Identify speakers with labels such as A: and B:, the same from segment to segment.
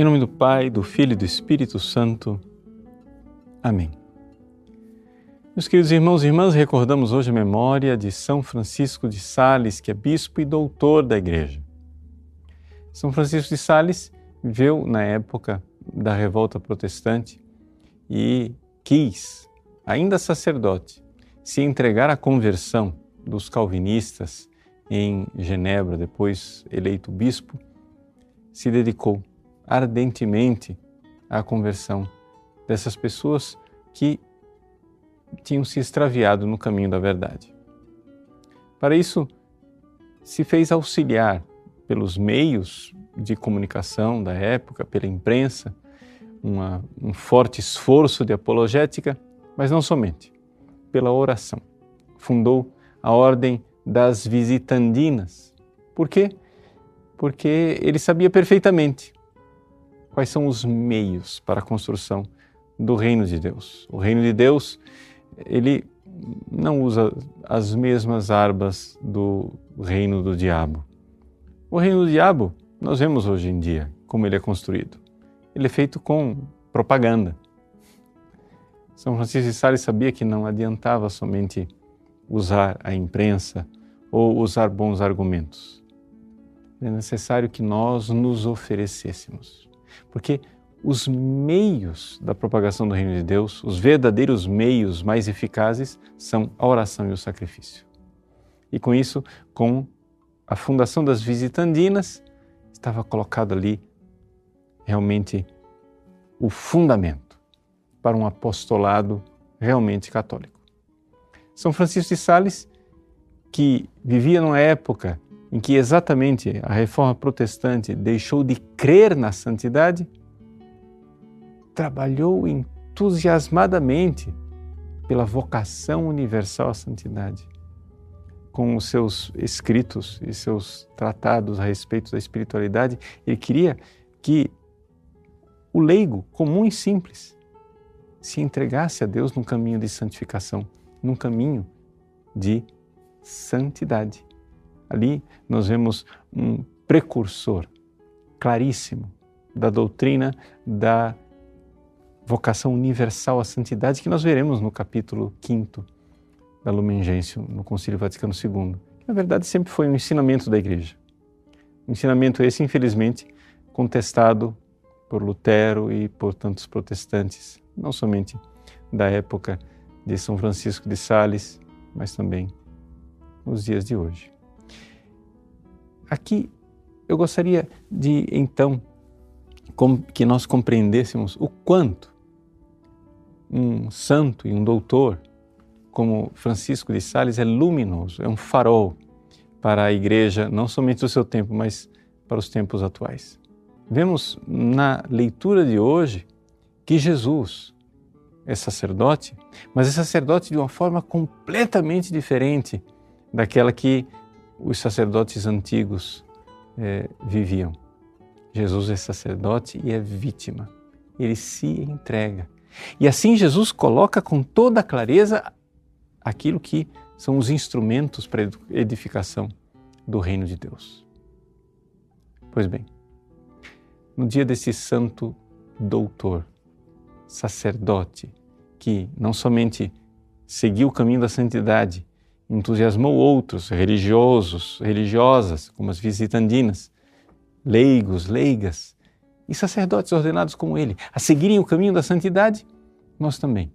A: Em nome do Pai, do Filho e do Espírito Santo. Amém. Meus queridos irmãos e irmãs, recordamos hoje a memória de São Francisco de Sales, que é bispo e doutor da Igreja. São Francisco de Sales viveu na época da revolta protestante e quis, ainda sacerdote, se entregar à conversão dos calvinistas em Genebra, depois eleito bispo, se dedicou ardentemente à conversão dessas pessoas que tinham se extraviado no caminho da verdade. Para isso, se fez auxiliar pelos meios de comunicação da época, pela imprensa, uma, um forte esforço de apologética, mas não somente, pela oração. Fundou a Ordem das Visitandinas. Por quê? Porque ele sabia perfeitamente quais são os meios para a construção do reino de Deus. O reino de Deus, ele não usa as mesmas armas do reino do diabo. O reino do diabo, nós vemos hoje em dia como ele é construído. Ele é feito com propaganda. São Francisco de Sales sabia que não adiantava somente usar a imprensa ou usar bons argumentos. É necessário que nós nos oferecêssemos porque os meios da propagação do reino de Deus, os verdadeiros meios mais eficazes, são a oração e o sacrifício. E com isso, com a fundação das visitandinas, estava colocado ali realmente o fundamento para um apostolado realmente católico. São Francisco de Sales, que vivia numa época em que exatamente a reforma protestante deixou de crer na santidade, trabalhou entusiasmadamente pela vocação universal à santidade. Com os seus escritos e seus tratados a respeito da espiritualidade, ele queria que o leigo, comum e simples, se entregasse a Deus num caminho de santificação, num caminho de santidade. Ali nós vemos um precursor claríssimo da doutrina da vocação universal à santidade que nós veremos no capítulo 5 da Lumen Gentium, no Concílio Vaticano II, que na verdade sempre foi um ensinamento da Igreja. Um ensinamento esse, infelizmente, contestado por Lutero e por tantos protestantes, não somente da época de São Francisco de Sales, mas também nos dias de hoje. Aqui eu gostaria de então que nós compreendêssemos o quanto um santo e um doutor como Francisco de Sales é luminoso, é um farol para a igreja, não somente do seu tempo, mas para os tempos atuais. Vemos na leitura de hoje que Jesus é sacerdote, mas é sacerdote de uma forma completamente diferente daquela que os sacerdotes antigos é, viviam. Jesus é sacerdote e é vítima. Ele se entrega. E assim Jesus coloca com toda clareza aquilo que são os instrumentos para a edificação do reino de Deus. Pois bem, no dia desse santo doutor, sacerdote, que não somente seguiu o caminho da santidade, entusiasmou outros religiosos, religiosas, como as visitandinas, leigos, leigas e sacerdotes ordenados como ele, a seguirem o caminho da santidade, nós também.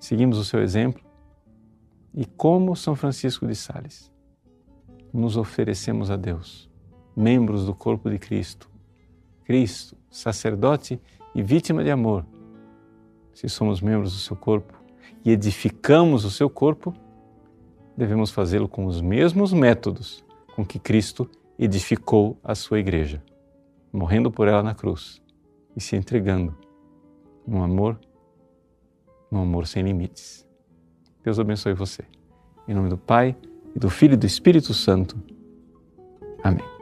A: Seguimos o seu exemplo e, como São Francisco de Sales, nos oferecemos a Deus, membros do corpo de Cristo. Cristo, sacerdote e vítima de amor. Se somos membros do seu corpo e edificamos o seu corpo, devemos fazê-lo com os mesmos métodos com que Cristo edificou a sua igreja, morrendo por ela na cruz e se entregando no amor, no amor sem limites. Deus abençoe você. Em nome do Pai, e do Filho e do Espírito Santo. Amém.